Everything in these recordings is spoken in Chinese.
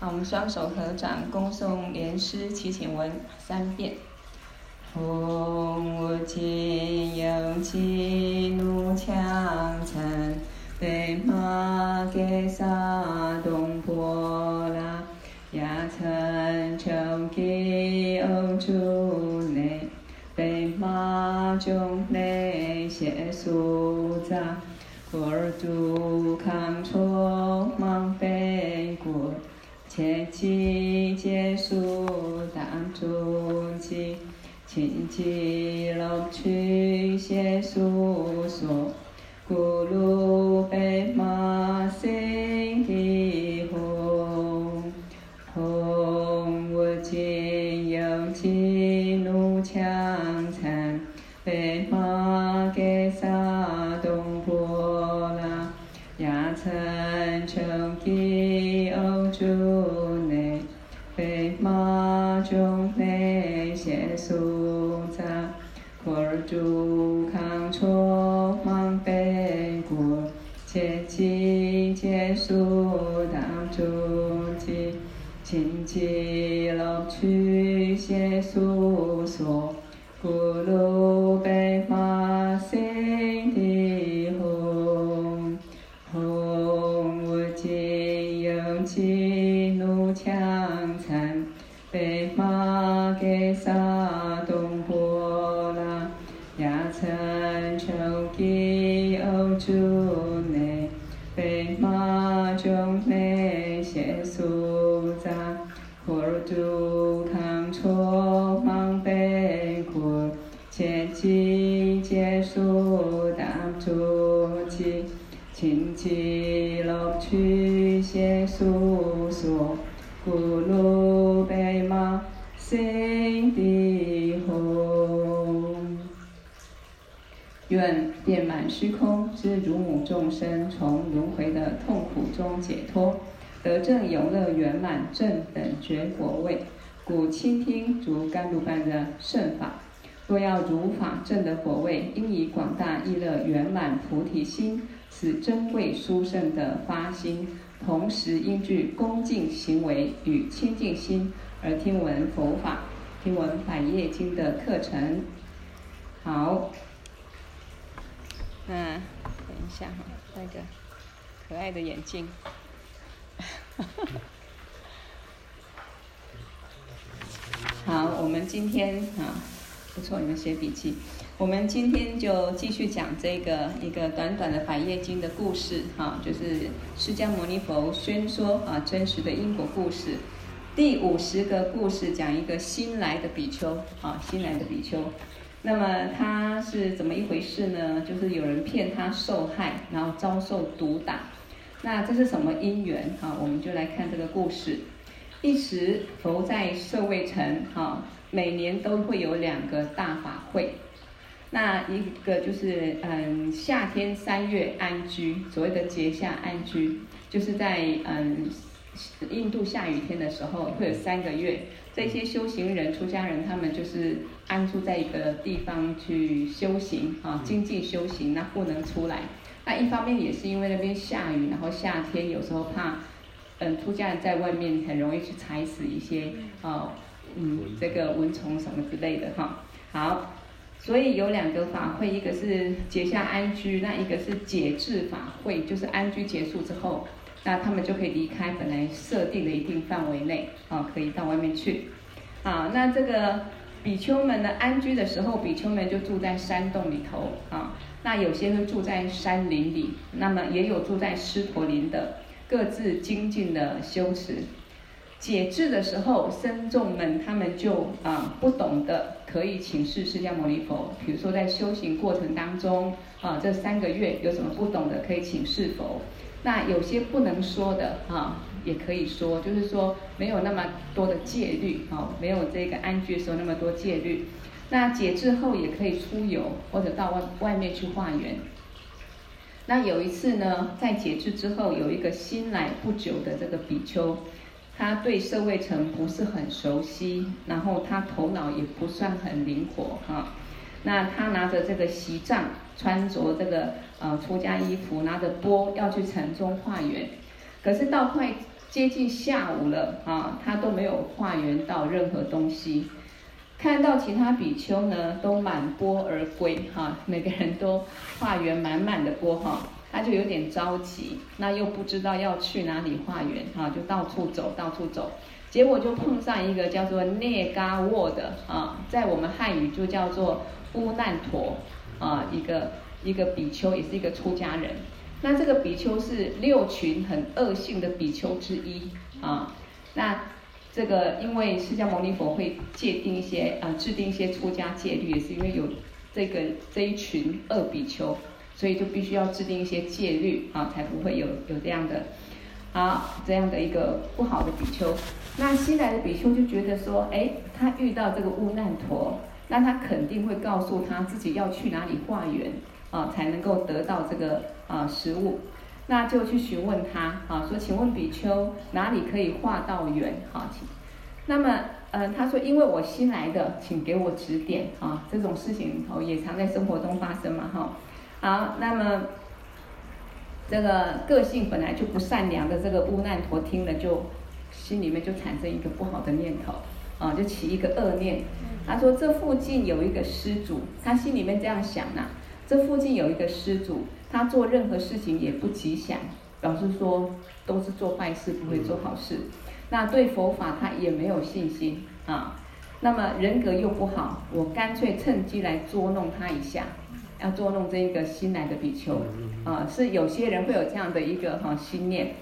好，我们双手合掌，恭诵莲师祈请文三遍。吽，我今有吉怒强残，被玛给萨东波罗，亚参穷吉欧诸内，被玛众内歇苏匝，故尔度切记皆速当诸期。请记乐趣歇苏众内歇苏。故尔度悉地吽。愿遍满虚空之如母众生，从轮回的痛苦中解脱，得证永乐圆满正等觉果位。故倾听如甘露般的圣法，若要如法正的果位，应以广大意乐圆满菩提心。此珍贵殊胜的发心，同时应具恭敬行为与清净心而听闻佛法，听闻百业经的课程。好，嗯，等一下哈，戴个可爱的眼镜。好，我们今天啊，不错，你们写笔记。我们今天就继续讲这个一个短短的《百叶经》的故事，哈，就是释迦牟尼佛宣说啊真实的因果故事。第五十个故事讲一个新来的比丘，啊，新来的比丘。那么他是怎么一回事呢？就是有人骗他受害，然后遭受毒打。那这是什么因缘？哈，我们就来看这个故事。一时佛在舍卫城，哈，每年都会有两个大法会。那一个就是嗯，夏天三月安居，所谓的节下安居，就是在嗯 印度下雨天的时候，会有三个月，这些修行人、出家人，他们就是安住在一个地方去修行啊，精进修行，那不能出来。那一方面也是因为那边下雨，然后夏天有时候怕嗯出家人在外面很容易去踩死一些啊嗯这个蚊虫什么之类的哈。好。所以有两个法会，一个是结下安居，那一个是解制法会，就是安居结束之后，那他们就可以离开本来设定的一定范围内，啊，可以到外面去。啊，那这个比丘们呢，安居的时候，比丘们就住在山洞里头，啊，那有些会住在山林里，那么也有住在狮陀林的，各自精进的修持。解制的时候，僧众们他们就啊不懂的，可以请示释迦牟尼佛。比如说在修行过程当中啊，这三个月有什么不懂的，可以请示佛。那有些不能说的啊，也可以说，就是说没有那么多的戒律啊，没有这个安居的时候那么多戒律。那解制后也可以出游或者到外外面去化缘。那有一次呢，在解制之后，有一个新来不久的这个比丘。他对社会城不是很熟悉，然后他头脑也不算很灵活哈。那他拿着这个席杖，穿着这个呃出家衣服，拿着钵要去城中化缘。可是到快接近下午了啊，他都没有化缘到任何东西。看到其他比丘呢，都满钵而归哈，每个人都化缘满满的钵哈，他就有点着急，那又不知道要去哪里化缘哈，就到处走，到处走，结果就碰上一个叫做聂嘎沃的啊，在我们汉语就叫做乌难陀啊，一个一个比丘，也是一个出家人。那这个比丘是六群很恶性的比丘之一啊，那。这个因为释迦牟尼佛会界定一些啊、制定一些出家戒律，也是因为有这个这一群恶比丘，所以就必须要制定一些戒律啊，才不会有有这样的啊这样的一个不好的比丘。那新来的比丘就觉得说，哎，他遇到这个乌难陀，那他肯定会告诉他自己要去哪里化缘啊，才能够得到这个啊食物。那就去询问他啊，说，请问比丘哪里可以化到缘？好，请。那么，呃，他说，因为我新来的，请给我指点啊。这种事情哦，也常在生活中发生嘛，哈。好，那么这个个性本来就不善良的这个乌难陀听了，就心里面就产生一个不好的念头啊，就起一个恶念。他说，这附近有一个施主，他心里面这样想呐，这附近有一个施主。他做任何事情也不吉祥，表示说都是做坏事，不会做好事。那对佛法他也没有信心啊。那么人格又不好，我干脆趁机来捉弄他一下，要捉弄这一个新来的比丘啊。是有些人会有这样的一个哈心念。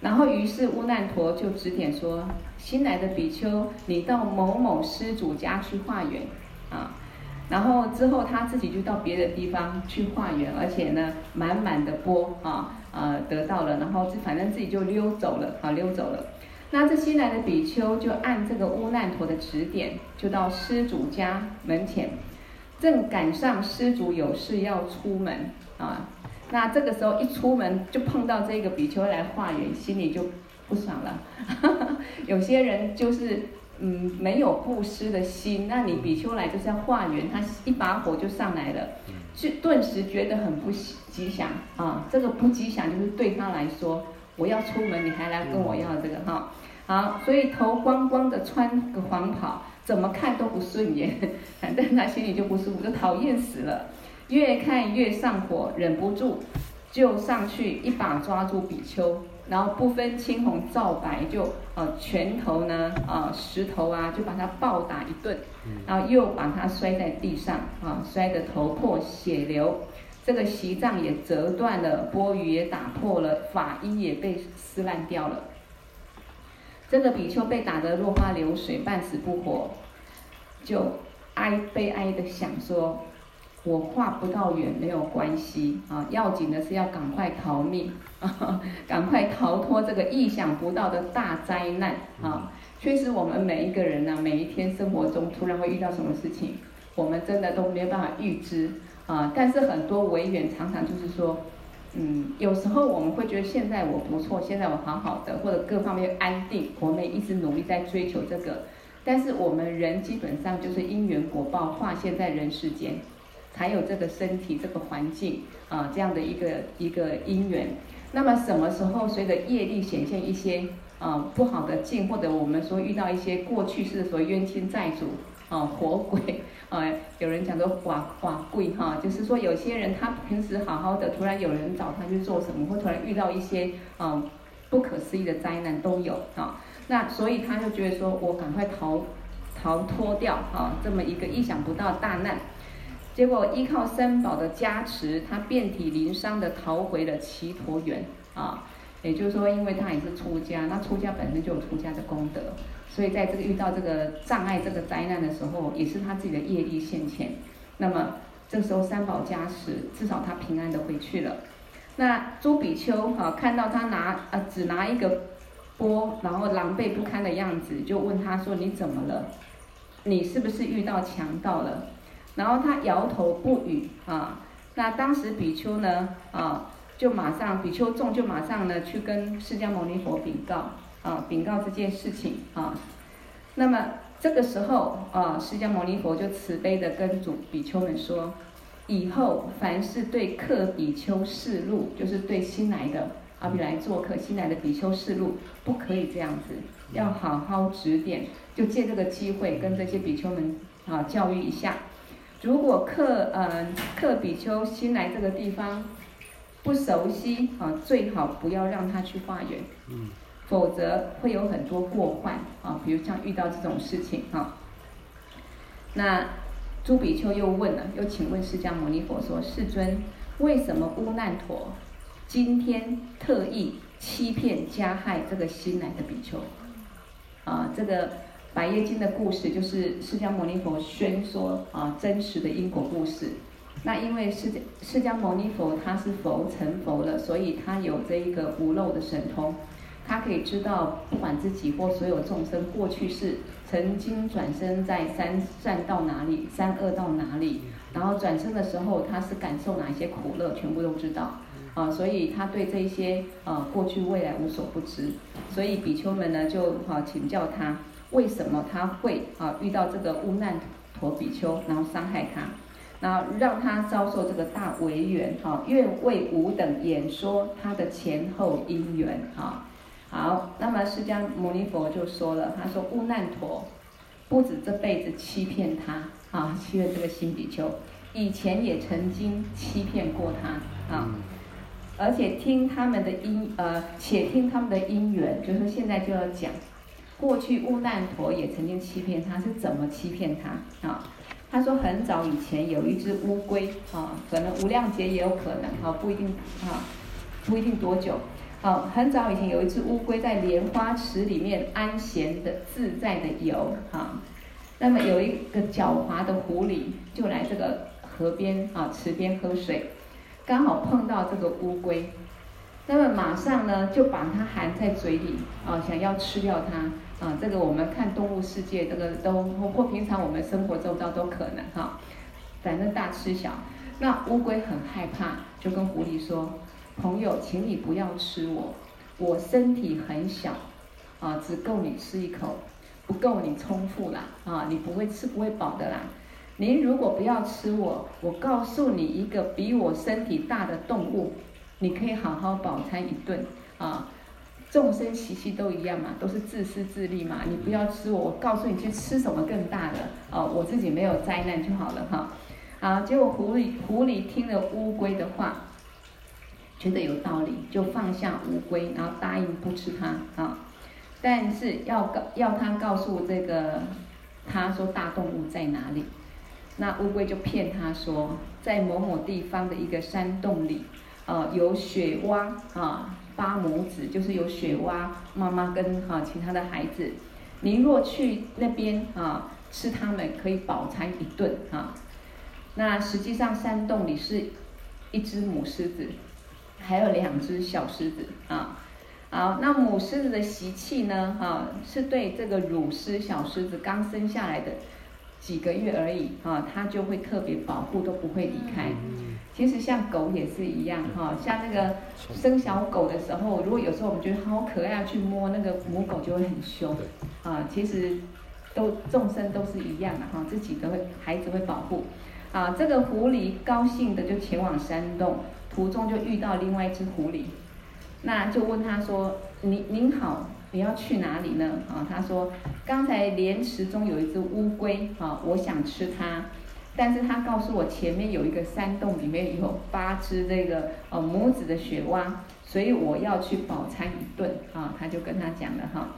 然后于是乌难陀就指点说：新来的比丘，你到某某施主家去化缘啊。然后之后他自己就到别的地方去化缘，而且呢，满满的钵啊，呃，得到了，然后就反正自己就溜走了，啊，溜走了。那这新来的比丘就按这个乌难陀的指点，就到施主家门前，正赶上施主有事要出门啊。那这个时候一出门就碰到这个比丘来化缘，心里就不爽了。有些人就是。嗯，没有布施的心，那你比丘来就是要化缘，他一把火就上来了，就顿时觉得很不吉祥啊。这个不吉祥就是对他来说，我要出门，你还来跟我要这个哈。好，所以头光光的穿个黄袍，怎么看都不顺眼，反正他心里就不舒服，就讨厌死了。越看越上火，忍不住就上去一把抓住比丘。然后不分青红皂白，就呃拳头呢啊、呃、石头啊，就把他暴打一顿，然后又把他摔在地上啊，摔得头破血流，这个席杖也折断了，钵盂也打破了，法衣也被撕烂掉了。这个比丘被打得落花流水，半死不活，就哀悲哀的想说。我画不到远没有关系啊，要紧的是要赶快逃命，啊，赶快逃脱这个意想不到的大灾难啊！确实，我们每一个人呢，每一天生活中突然会遇到什么事情，我们真的都没有办法预知啊。但是很多委员常常就是说，嗯，有时候我们会觉得现在我不错，现在我好好的，或者各方面安定，我们一直努力在追求这个。但是我们人基本上就是因缘果报化现在人世间。才有这个身体、这个环境啊，这样的一个一个因缘。那么什么时候随着业力显现一些啊不好的境，或者我们说遇到一些过去世所谓冤亲债主啊、活鬼啊，有人讲说寡寡贵哈，就是说有些人他平时好好的，突然有人找他去做什么，或突然遇到一些啊不可思议的灾难都有啊。那所以他就觉得说我赶快逃逃脱掉啊这么一个意想不到大难。结果依靠三宝的加持，他遍体鳞伤的逃回了只陀园啊。也就是说，因为他也是出家，那出家本身就有出家的功德，所以在这个遇到这个障碍、这个灾难的时候，也是他自己的业力现前。那么这时候三宝加持，至少他平安的回去了。那朱比丘啊，看到他拿啊只拿一个钵，然后狼狈不堪的样子，就问他说：“你怎么了？你是不是遇到强盗了？”然后他摇头不语啊，那当时比丘呢啊，就马上比丘众就马上呢去跟释迦牟尼佛禀告啊，禀告这件事情啊。那么这个时候啊，释迦牟尼佛就慈悲的跟主比丘们说，以后凡是对客比丘示露，就是对新来的阿比来做客，新来的比丘示录，不可以这样子，要好好指点，就借这个机会跟这些比丘们啊教育一下。如果克呃克比丘新来这个地方不熟悉啊，最好不要让他去化缘，嗯，否则会有很多过患啊，比如像遇到这种事情啊。那朱比丘又问了，又请问释迦牟尼佛说：“世尊，为什么乌难陀今天特意欺骗加害这个新来的比丘？”啊，这个。百业经的故事就是释迦牟尼佛宣说啊真实的因果故事。那因为释释迦牟尼佛他是佛成佛了，所以他有这一个无漏的神通，他可以知道不管自己或所有众生过去世曾经转生在三善到哪里，三恶到哪里，然后转生的时候他是感受哪一些苦乐，全部都知道啊，所以他对这些啊过去未来无所不知。所以比丘们呢就好请教他。为什么他会啊遇到这个乌难陀比丘，然后伤害他，然后让他遭受这个大违缘哈？愿为吾等演说他的前后因缘哈。好，那么释迦牟尼佛就说了，他说乌难陀不止这辈子欺骗他啊，欺骗这个新比丘，以前也曾经欺骗过他啊，而且听他们的因呃，且听他们的因缘，就是现在就要讲。过去乌难陀也曾经欺骗他，是怎么欺骗他啊？他说很早以前有一只乌龟啊，可能无量劫也有可能啊，不一定啊，不一定多久。啊，很早以前有一只乌龟在莲花池里面安闲的自在的游啊。那么有一个狡猾的狐狸就来这个河边啊池边喝水，刚好碰到这个乌龟，那么马上呢就把它含在嘴里啊，想要吃掉它。啊，这个我们看动物世界，这个都或平常我们生活周遭都可能哈，反正大吃小。那乌龟很害怕，就跟狐狸说：“朋友，请你不要吃我，我身体很小，啊，只够你吃一口，不够你充腹啦，啊，你不会吃不会饱的啦。您如果不要吃我，我告诉你一个比我身体大的动物，你可以好好饱餐一顿啊。”众生习气都一样嘛，都是自私自利嘛。你不要吃我，我告诉你去吃什么更大的哦，我自己没有灾难就好了哈。好，结果狐狸狐狸听了乌龟的话，觉得有道理，就放下乌龟，然后答应不吃它啊。但是要告要他告诉这个他说大动物在哪里，那乌龟就骗他说在某某地方的一个山洞里，呃，有雪蛙啊。八母子就是有雪蛙妈妈跟哈其他的孩子，您若去那边啊吃它们，可以饱餐一顿啊。那实际上山洞里是一只母狮子，还有两只小狮子啊。好，那母狮子的习气呢？哈，是对这个乳狮小狮子刚生下来的几个月而已啊，它就会特别保护，都不会离开。其实像狗也是一样哈，像那个生小狗的时候，如果有时候我们觉得好可爱，去摸那个母狗就会很凶啊。其实都众生都是一样的哈，自己都会孩子会保护啊。这个狐狸高兴的就前往山洞，途中就遇到另外一只狐狸，那就问他说：“您您好，你要去哪里呢？”啊，他说：“刚才莲池中有一只乌龟啊，我想吃它。”但是他告诉我，前面有一个山洞，里面有八只这个呃母子的雪蛙，所以我要去饱餐一顿啊。他就跟他讲了哈。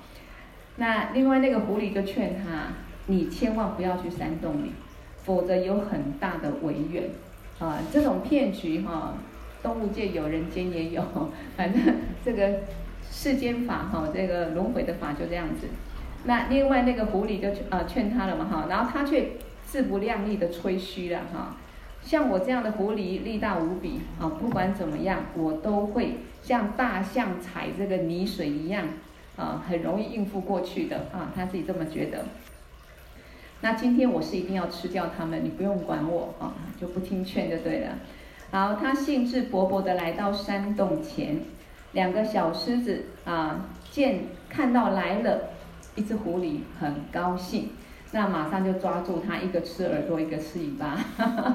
那另外那个狐狸就劝他，你千万不要去山洞里，否则有很大的违缘啊。这种骗局哈，动物界有，人间也有，反正这个世间法哈，这个轮回的法就这样子。那另外那个狐狸就呃劝他了嘛哈，然后他却。自不量力的吹嘘了哈，像我这样的狐狸力大无比啊，不管怎么样，我都会像大象踩这个泥水一样啊，很容易应付过去的啊，他自己这么觉得。那今天我是一定要吃掉他们，你不用管我啊，就不听劝就对了。好，他兴致勃勃的来到山洞前，两个小狮子啊，见看到来了一只狐狸，很高兴。那马上就抓住它，一个吃耳朵，一个吃尾巴。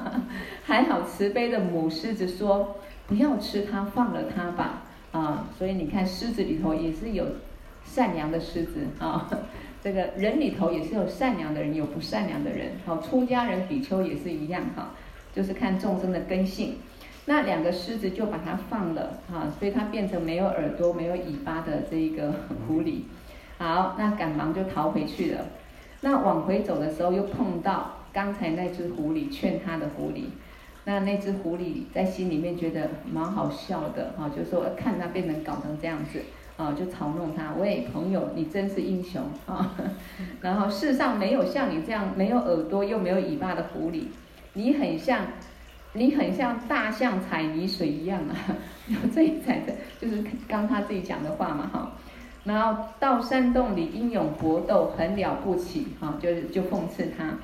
还好慈悲的母狮子说：“不要吃它，放了它吧。啊，所以你看狮子里头也是有善良的狮子啊，这个人里头也是有善良的人，有不善良的人。好，出家人比丘也是一样哈，就是看众生的根性。那两个狮子就把它放了哈，所以它变成没有耳朵、没有尾巴的这一个狐狸。好，那赶忙就逃回去了。那往回走的时候，又碰到刚才那只狐狸劝他的狐狸。那那只狐狸在心里面觉得蛮好笑的哈，就说看他变成搞成这样子啊，就嘲弄他。喂，朋友，你真是英雄啊！然后世上没有像你这样没有耳朵又没有尾巴的狐狸，你很像，你很像大象踩泥水一样啊！这一踩的就是刚他自己讲的话嘛哈。然后到山洞里英勇搏斗，很了不起哈，就是就讽刺他。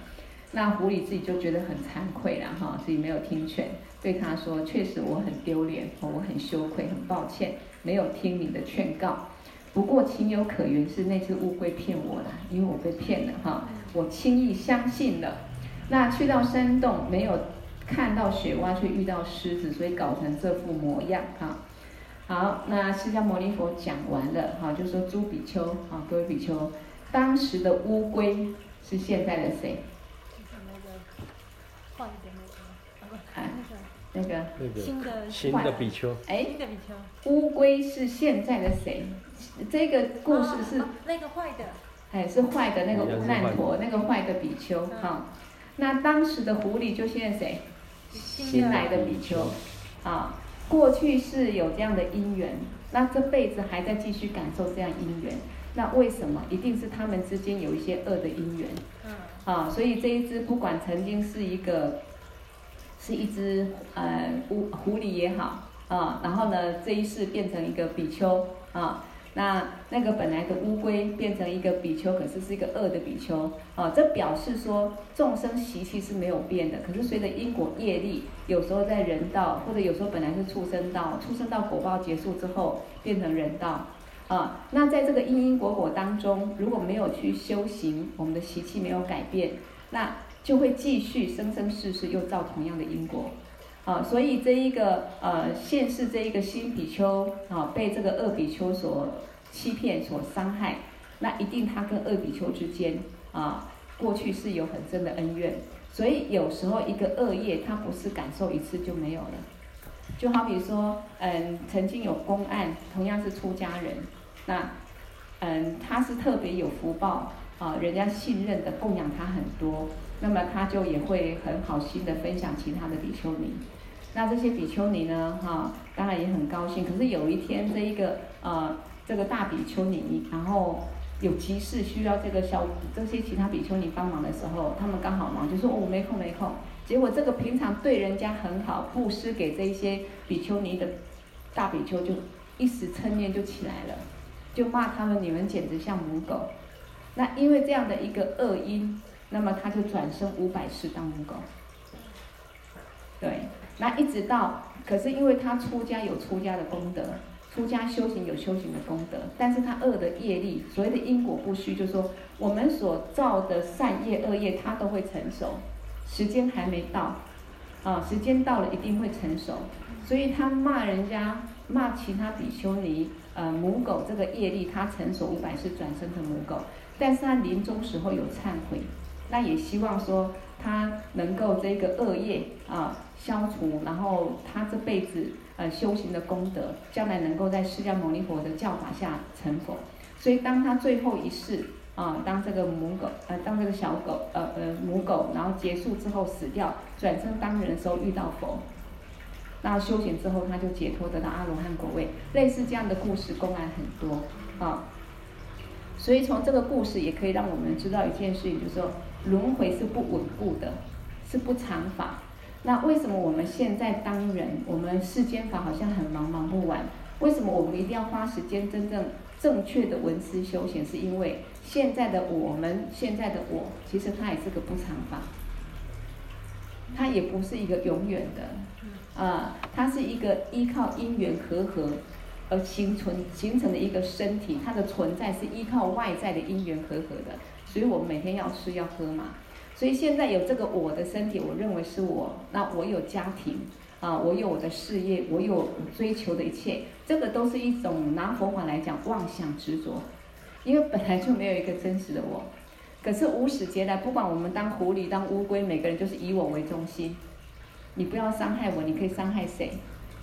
那狐狸自己就觉得很惭愧了哈，自己没有听劝，对他说：“确实我很丢脸，我很羞愧，很抱歉，没有听你的劝告。不过情有可原，是那只乌龟骗我了，因为我被骗了哈，我轻易相信了。那去到山洞，没有看到雪蛙，却遇到狮子，所以搞成这副模样哈。好，那释迦牟尼佛讲完了哈，就说诸比丘啊，各位比丘，当时的乌龟是现在的谁？”那个新的新的比丘，哎，乌龟是现在的谁？这个故事是那个坏的，哎，是坏的那个乌难陀，那个坏的比丘哈。那当时的狐狸就现在谁？新来的比丘啊。过去是有这样的因缘，那这辈子还在继续感受这样因缘。那为什么？一定是他们之间有一些恶的因缘。嗯。啊，所以这一只不管曾经是一个。是一只呃狐狐狸也好啊，然后呢，这一世变成一个比丘啊，那那个本来的乌龟变成一个比丘，可是是一个恶的比丘啊，这表示说众生习气是没有变的，可是随着因果业力，有时候在人道，或者有时候本来是畜生道，畜生道果报结束之后变成人道啊，那在这个因因果果当中，如果没有去修行，我们的习气没有改变，那。就会继续生生世世又造同样的因果，啊，所以这一个呃现世这一个新比丘啊，被这个恶比丘所欺骗、所伤害，那一定他跟恶比丘之间啊，过去是有很深的恩怨，所以有时候一个恶业，他不是感受一次就没有了，就好比说，嗯，曾经有公案，同样是出家人，那嗯，他是特别有福报啊，人家信任的供养他很多。那么他就也会很好心的分享其他的比丘尼，那这些比丘尼呢，哈，当然也很高兴。可是有一天，这一个呃，这个大比丘尼，然后有急事需要这个小这些其他比丘尼帮忙的时候，他们刚好忙，就说我没空没空。结果这个平常对人家很好，布施给这些比丘尼的大比丘，就一时嗔念就起来了，就骂他们：你们简直像母狗。那因为这样的一个恶因。那么他就转生五百世当母狗，对，那一直到，可是因为他出家有出家的功德，出家修行有修行的功德，但是他恶的业力，所谓的因果不虚，就是说我们所造的善业恶业，他都会成熟，时间还没到，啊，时间到了一定会成熟，所以他骂人家，骂其他比丘尼，呃，母狗这个业力，他成熟五百世转生成母狗，但是他临终时候有忏悔。那也希望说他能够这个恶业啊消除，然后他这辈子呃修行的功德，将来能够在释迦牟尼佛的教法下成佛。所以当他最后一世啊，当这个母狗呃，当这个小狗呃呃母狗，然后结束之后死掉，转生当人的时候遇到佛，那修行之后他就解脱得到阿罗汉果位。类似这样的故事公案很多啊，所以从这个故事也可以让我们知道一件事情，就是说。轮回是不稳固的，是不常法。那为什么我们现在当人，我们世间法好像很忙忙不完？为什么我们一定要花时间真正正确的文思修行？是因为现在的我们，现在的我，其实它也是个不常法，它也不是一个永远的，啊，它是一个依靠因缘和合而形成形成的一个身体，它的存在是依靠外在的因缘和合的。所以我们每天要吃要喝嘛，所以现在有这个我的身体，我认为是我。那我有家庭，啊、我有我的事业，我有追求的一切，这个都是一种拿佛法来讲妄想执着，因为本来就没有一个真实的我。可是无始劫来，不管我们当狐狸当乌龟，每个人就是以我为中心。你不要伤害我，你可以伤害谁？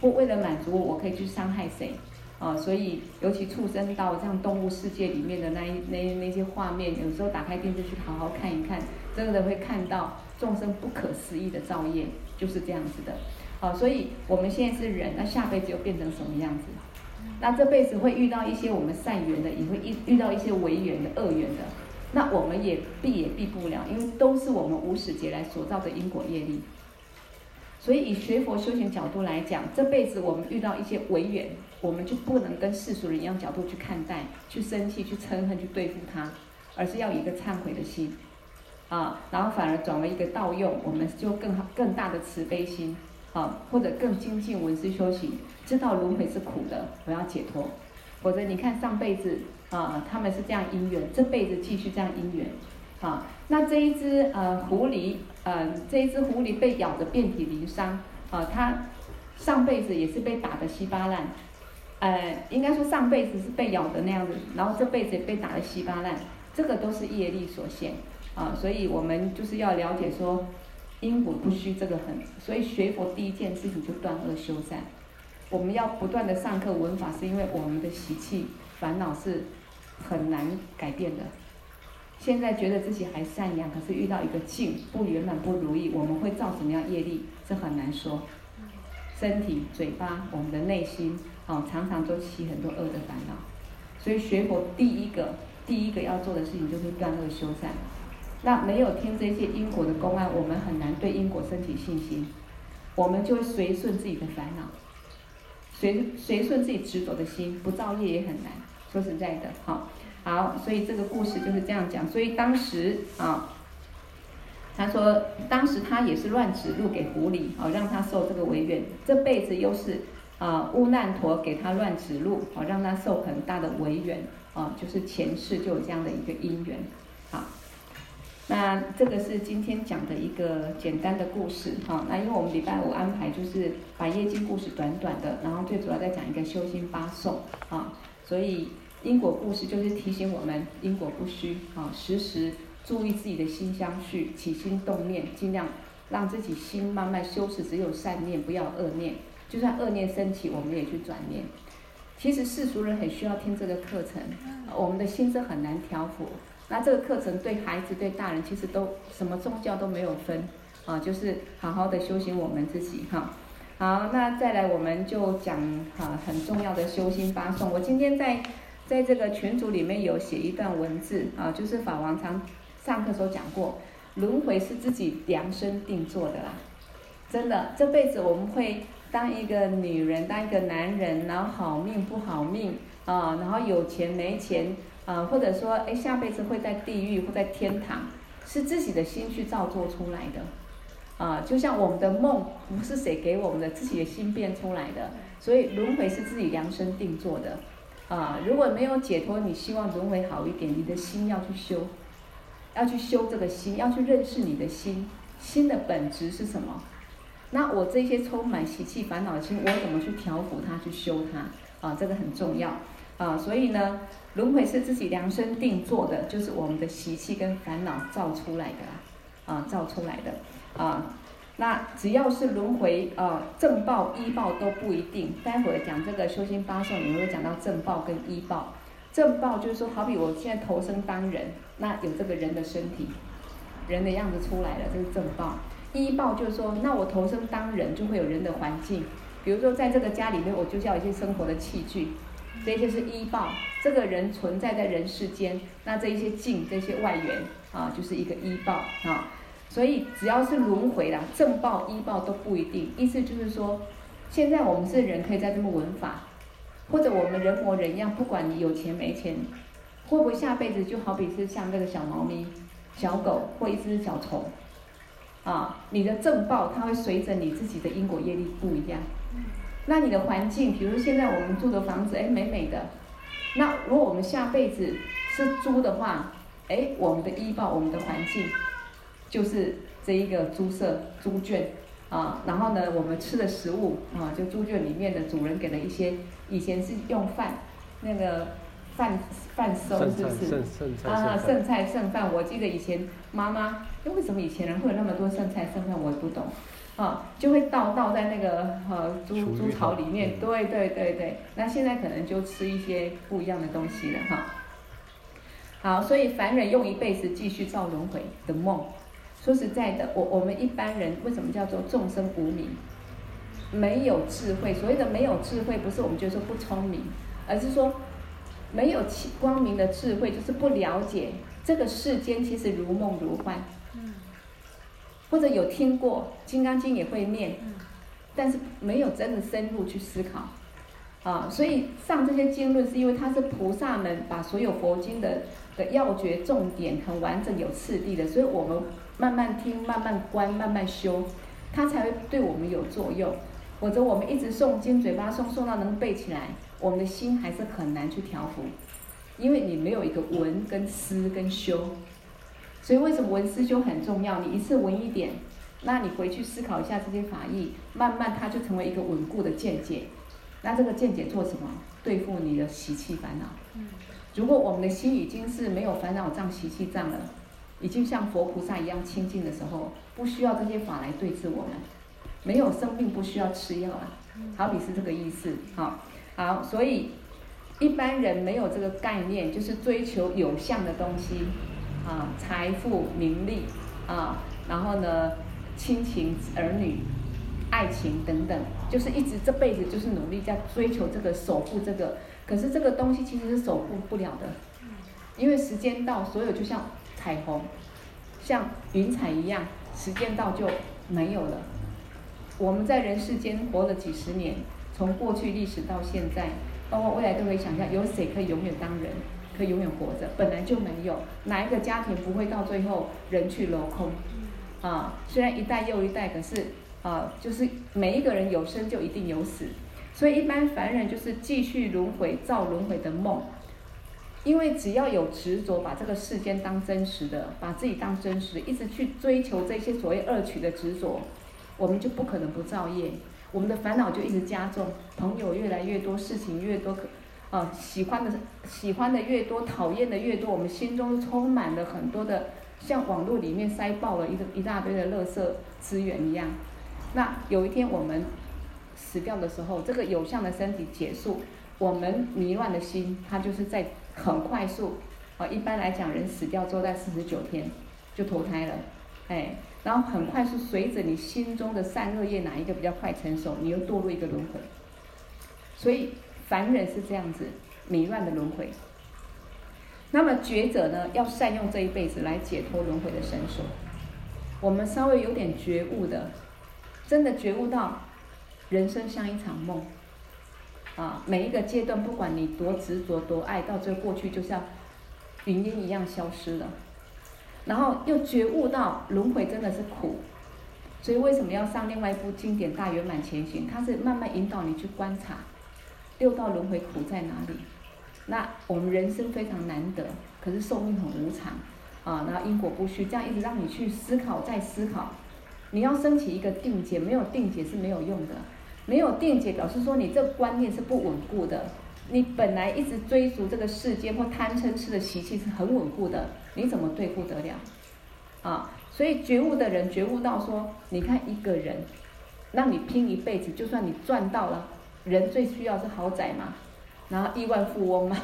或为了满足我，我可以去伤害谁？啊，所以尤其畜生到这样动物世界里面的那一那那些画面，有时候打开电视去好好看一看，真的会看到众生不可思议的造业，就是这样子的。好，所以我们现在是人，那下辈子又变成什么样子？那这辈子会遇到一些我们善缘的，也会遇遇到一些违缘的、恶缘的。那我们也避也避不了，因为都是我们无始劫来所造的因果业力。所以以学佛修行角度来讲，这辈子我们遇到一些违缘，我们就不能跟世俗人一样角度去看待，去生气、去嗔恨、去对付他，而是要有一个忏悔的心，啊，然后反而转为一个道用，我们就更好、更大的慈悲心。啊，或者更精进闻思修行，知道轮回是苦的，我要解脱。否则你看上辈子啊，他们是这样因缘，这辈子继续这样因缘。啊，那这一只呃狐狸，呃这一只狐狸被咬得遍体鳞伤，啊，它上辈子也是被打得稀巴烂，呃，应该说上辈子是被咬的那样子，然后这辈子也被打得稀巴烂，这个都是业力所现。啊，所以我们就是要了解说。因果不虚，这个很，所以学佛第一件事情就断恶修善。我们要不断的上课闻法，是因为我们的习气烦恼是很难改变的。现在觉得自己还善良，可是遇到一个境不圆满不如意，我们会造什么样业力？这很难说。身体、嘴巴、我们的内心，哦，常常都起很多恶的烦恼。所以学佛第一个第一个要做的事情就是断恶修善。那没有听这些因果的公案，我们很难对因果升起信心，我们就会随顺自己的烦恼，随随顺自己执着的心，不造业也很难。说实在的，好，好，所以这个故事就是这样讲。所以当时啊，他说当时他也是乱指路给狐狸，好让他受这个违缘。这辈子又是啊乌难陀给他乱指路，好让他受很大的违缘啊，就是前世就有这样的一个因缘，好。那这个是今天讲的一个简单的故事，哈。那因为我们礼拜五安排就是百业经故事短短的，然后最主要再讲一个修心八颂，啊，所以因果故事就是提醒我们因果不虚，啊，时时注意自己的心相续，起心动念，尽量让自己心慢慢修持，只有善念，不要恶念。就算恶念升起，我们也去转念。其实世俗人很需要听这个课程，我们的心是很难调伏。那这个课程对孩子、对大人，其实都什么宗教都没有分，啊，就是好好的修行我们自己哈。好，那再来我们就讲哈很重要的修心八颂。我今天在在这个群组里面有写一段文字啊，就是法王常上课时候讲过，轮回是自己量身定做的啦，真的，这辈子我们会当一个女人，当一个男人，然后好命不好命啊，然后有钱没钱。啊，或者说，哎，下辈子会在地狱或在天堂，是自己的心去造作出来的，啊，就像我们的梦不是谁给我们的，自己的心变出来的，所以轮回是自己量身定做的，啊，如果没有解脱，你希望轮回好一点，你的心要去修，要去修这个心，要去认识你的心，心的本质是什么？那我这些充满习气烦恼的心，我怎么去调伏它，去修它？啊，这个很重要。啊，所以呢，轮回是自己量身定做的，就是我们的习气跟烦恼造出来的，啊，造出来的，啊，那只要是轮回，啊，正报、依报都不一定。待会儿讲这个修心八颂，你会讲到正报跟依报。正报就是说，好比我现在投生当人，那有这个人的身体，人的样子出来了，这是正报。依报就是说，那我投生当人，就会有人的环境，比如说在这个家里面，我就叫一些生活的器具。这些是依报，这个人存在在人世间，那这一些境、这些外缘啊，就是一个依报啊。所以只要是轮回啦，正报、依报都不一定。意思就是说，现在我们是人，可以在这么闻法，或者我们人模人样，不管你有钱没钱，会不会下辈子就好比是像那个小猫咪、小狗或一只小虫啊？你的正报它会随着你自己的因果业力不一样。那你的环境，比如现在我们住的房子，哎，美美的。那如果我们下辈子是猪的话，哎，我们的依报，我们的环境，就是这一个猪舍、猪圈，啊，然后呢，我们吃的食物啊，就猪圈里面的主人给了一些，以前是用饭，那个饭饭馊是不是？剩剩菜啊，剩菜剩饭。我记得以前妈妈，为什么以前人会有那么多剩菜剩饭？我也不懂。啊，就会倒倒在那个呃猪猪槽里面。对对对对。那现在可能就吃一些不一样的东西了哈。好，所以凡人用一辈子继续造轮回的梦。说实在的，我我们一般人为什么叫做众生无明？没有智慧。所谓的没有智慧，不是我们觉得说不聪明，而是说没有光明的智慧，就是不了解这个世间其实如梦如幻。嗯。或者有听过《金刚经》也会念，但是没有真的深入去思考。啊，所以上这些经论是因为它是菩萨们把所有佛经的的要诀重点很完整有次第的，所以我们。慢慢听，慢慢观，慢慢修，它才会对我们有作用。否则我们一直诵经，嘴巴诵诵到能背起来，我们的心还是很难去调伏，因为你没有一个闻跟思跟修。所以为什么闻思修很重要？你一次闻一点，那你回去思考一下这些法义，慢慢它就成为一个稳固的见解。那这个见解做什么？对付你的习气烦恼。如果我们的心已经是没有烦恼障、习气障了。已经像佛菩萨一样清净的时候，不需要这些法来对治我们，没有生病不需要吃药了，好比是这个意思。好，好，所以一般人没有这个概念，就是追求有相的东西，啊，财富、名利，啊，然后呢，亲情、儿女、爱情等等，就是一直这辈子就是努力在追求这个守护这个，可是这个东西其实是守护不了的，因为时间到，所有就像。彩虹像云彩一样，时间到就没有了。我们在人世间活了几十年，从过去历史到现在，包括未来都可以想象，有谁可以永远当人，可以永远活着？本来就没有，哪一个家庭不会到最后人去楼空？啊，虽然一代又一代，可是啊，就是每一个人有生就一定有死，所以一般凡人就是继续轮回造轮回的梦。因为只要有执着，把这个世间当真实的，把自己当真实的，一直去追求这些所谓恶取的执着，我们就不可能不造业，我们的烦恼就一直加重，朋友越来越多，事情越多，可啊喜欢的喜欢的越多，讨厌的越多，我们心中充满了很多的，像网络里面塞爆了一个一大堆的垃圾资源一样。那有一天我们死掉的时候，这个有相的身体结束，我们迷乱的心，它就是在。很快速，啊，一般来讲，人死掉之后在四十九天就投胎了，哎，然后很快速，随着你心中的善恶业哪一个比较快成熟，你又堕入一个轮回。所以凡人是这样子迷乱的轮回。那么觉者呢，要善用这一辈子来解脱轮回的绳索。我们稍微有点觉悟的，真的觉悟到人生像一场梦。啊，每一个阶段，不管你多执着、多爱，到最后过去就像云烟一样消失了。然后又觉悟到轮回真的是苦，所以为什么要上另外一部经典《大圆满前行》？它是慢慢引导你去观察六道轮回苦在哪里。那我们人生非常难得，可是寿命很无常啊，然后因果不虚，这样一直让你去思考再思考。你要升起一个定解，没有定解是没有用的。没有定解，表示说你这观念是不稳固的。你本来一直追逐这个世界或贪嗔痴的习气是很稳固的，你怎么对付得了？啊，所以觉悟的人觉悟到说，你看一个人，让你拼一辈子，就算你赚到了，人最需要是豪宅嘛，然后亿万富翁嘛，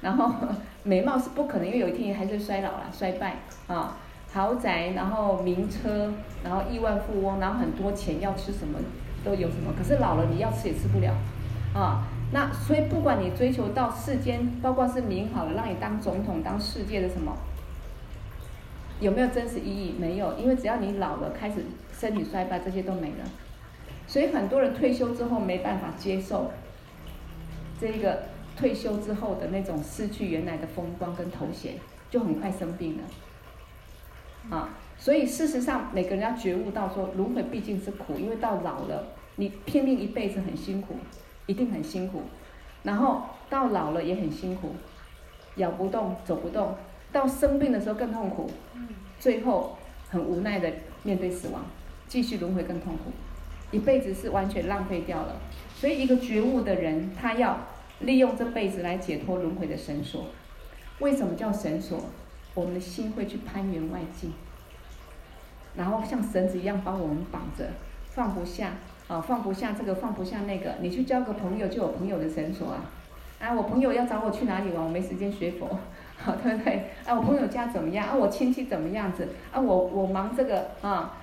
然后 美貌是不可能，因为有一天你还是衰老了、衰败啊。豪宅，然后名车，然后亿万富翁，然后很多钱，要吃什么？都有什么？可是老了你要吃也吃不了，啊，那所以不管你追求到世间，包括是名好了，让你当总统、当世界的什么，有没有真实意义？没有，因为只要你老了，开始身体衰败，这些都没了。所以很多人退休之后没办法接受这个退休之后的那种失去原来的风光跟头衔，就很快生病了，啊。所以事实上，每个人要觉悟到说，轮回毕竟是苦，因为到老了，你拼命一辈子很辛苦，一定很辛苦。然后到老了也很辛苦，咬不动，走不动，到生病的时候更痛苦。最后很无奈的面对死亡，继续轮回更痛苦。一辈子是完全浪费掉了。所以，一个觉悟的人，他要利用这辈子来解脱轮回的绳索。为什么叫绳索？我们的心会去攀缘外境，然后像绳子一样把我们绑着，放不下啊，放不下这个，放不下那个。你去交个朋友，就有朋友的绳索啊。啊，我朋友要找我去哪里玩，我没时间学佛，好，对不对？啊，我朋友家怎么样？啊，我亲戚怎么样子？啊，我我忙这个啊，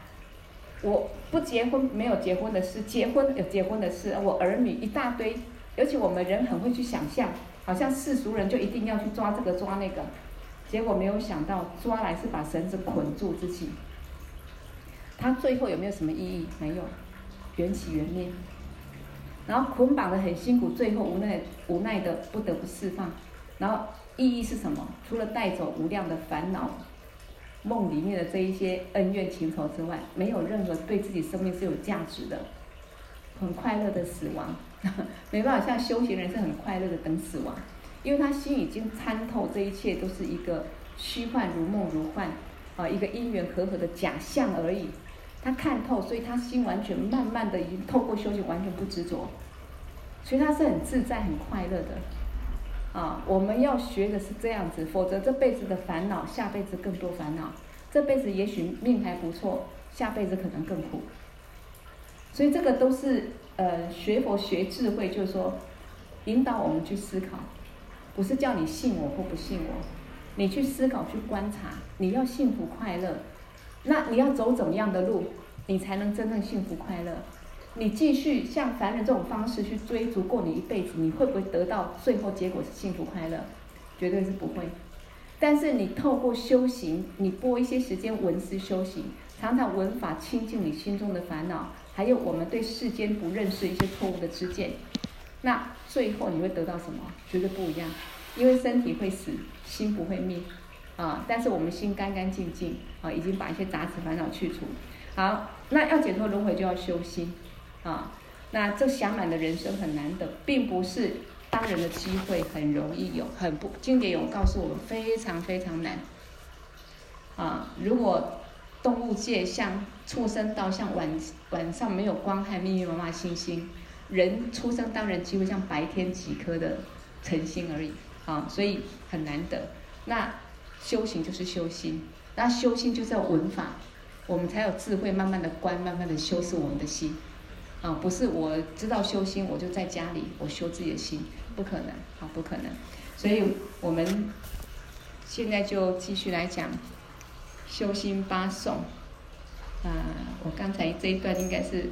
我不结婚没有结婚的事，结婚有结婚的事，我儿女一大堆，尤其我们人很会去想象，好像世俗人就一定要去抓这个抓那个。结果没有想到，抓来是把绳子捆住自己。他最后有没有什么意义？没有，缘起缘灭。然后捆绑得很辛苦，最后无奈无奈的不得不释放。然后意义是什么？除了带走无量的烦恼、梦里面的这一些恩怨情仇之外，没有任何对自己生命是有价值的。很快乐的死亡，没办法像修行人是很快乐的等死亡。因为他心已经参透，这一切都是一个虚幻如梦如幻，啊，一个因缘和合的假象而已。他看透，所以他心完全慢慢的已经透过修行，完全不执着，所以他是很自在、很快乐的。啊，我们要学的是这样子，否则这辈子的烦恼，下辈子更多烦恼。这辈子也许命还不错，下辈子可能更苦。所以这个都是呃学佛学智慧，就是说引导我们去思考。不是叫你信我或不信我，你去思考去观察，你要幸福快乐，那你要走怎么样的路，你才能真正幸福快乐？你继续像凡人这种方式去追逐过你一辈子，你会不会得到最后结果是幸福快乐？绝对是不会。但是你透过修行，你拨一些时间闻思修行，常常闻法清净你心中的烦恼，还有我们对世间不认识一些错误的知见。那最后你会得到什么？绝对不一样，因为身体会死，心不会灭，啊！但是我们心干干净净，啊，已经把一些杂质烦恼去除。好，那要解脱轮回就要修心，啊！那这想满的人生很难得，并不是当人的机会很容易有，很不经典有告诉我们非常非常难。啊，如果动物界像畜生道，像晚晚上没有光害，密密麻麻星星。人出生当然机会像白天几颗的晨星而已啊，所以很难得。那修行就是修心，那修心就是要闻法，我们才有智慧，慢慢的观，慢慢的修饰我们的心啊，不是我知道修心，我就在家里我修自己的心，不可能啊，不可能。所以我们现在就继续来讲修心八颂啊，我刚才这一段应该是。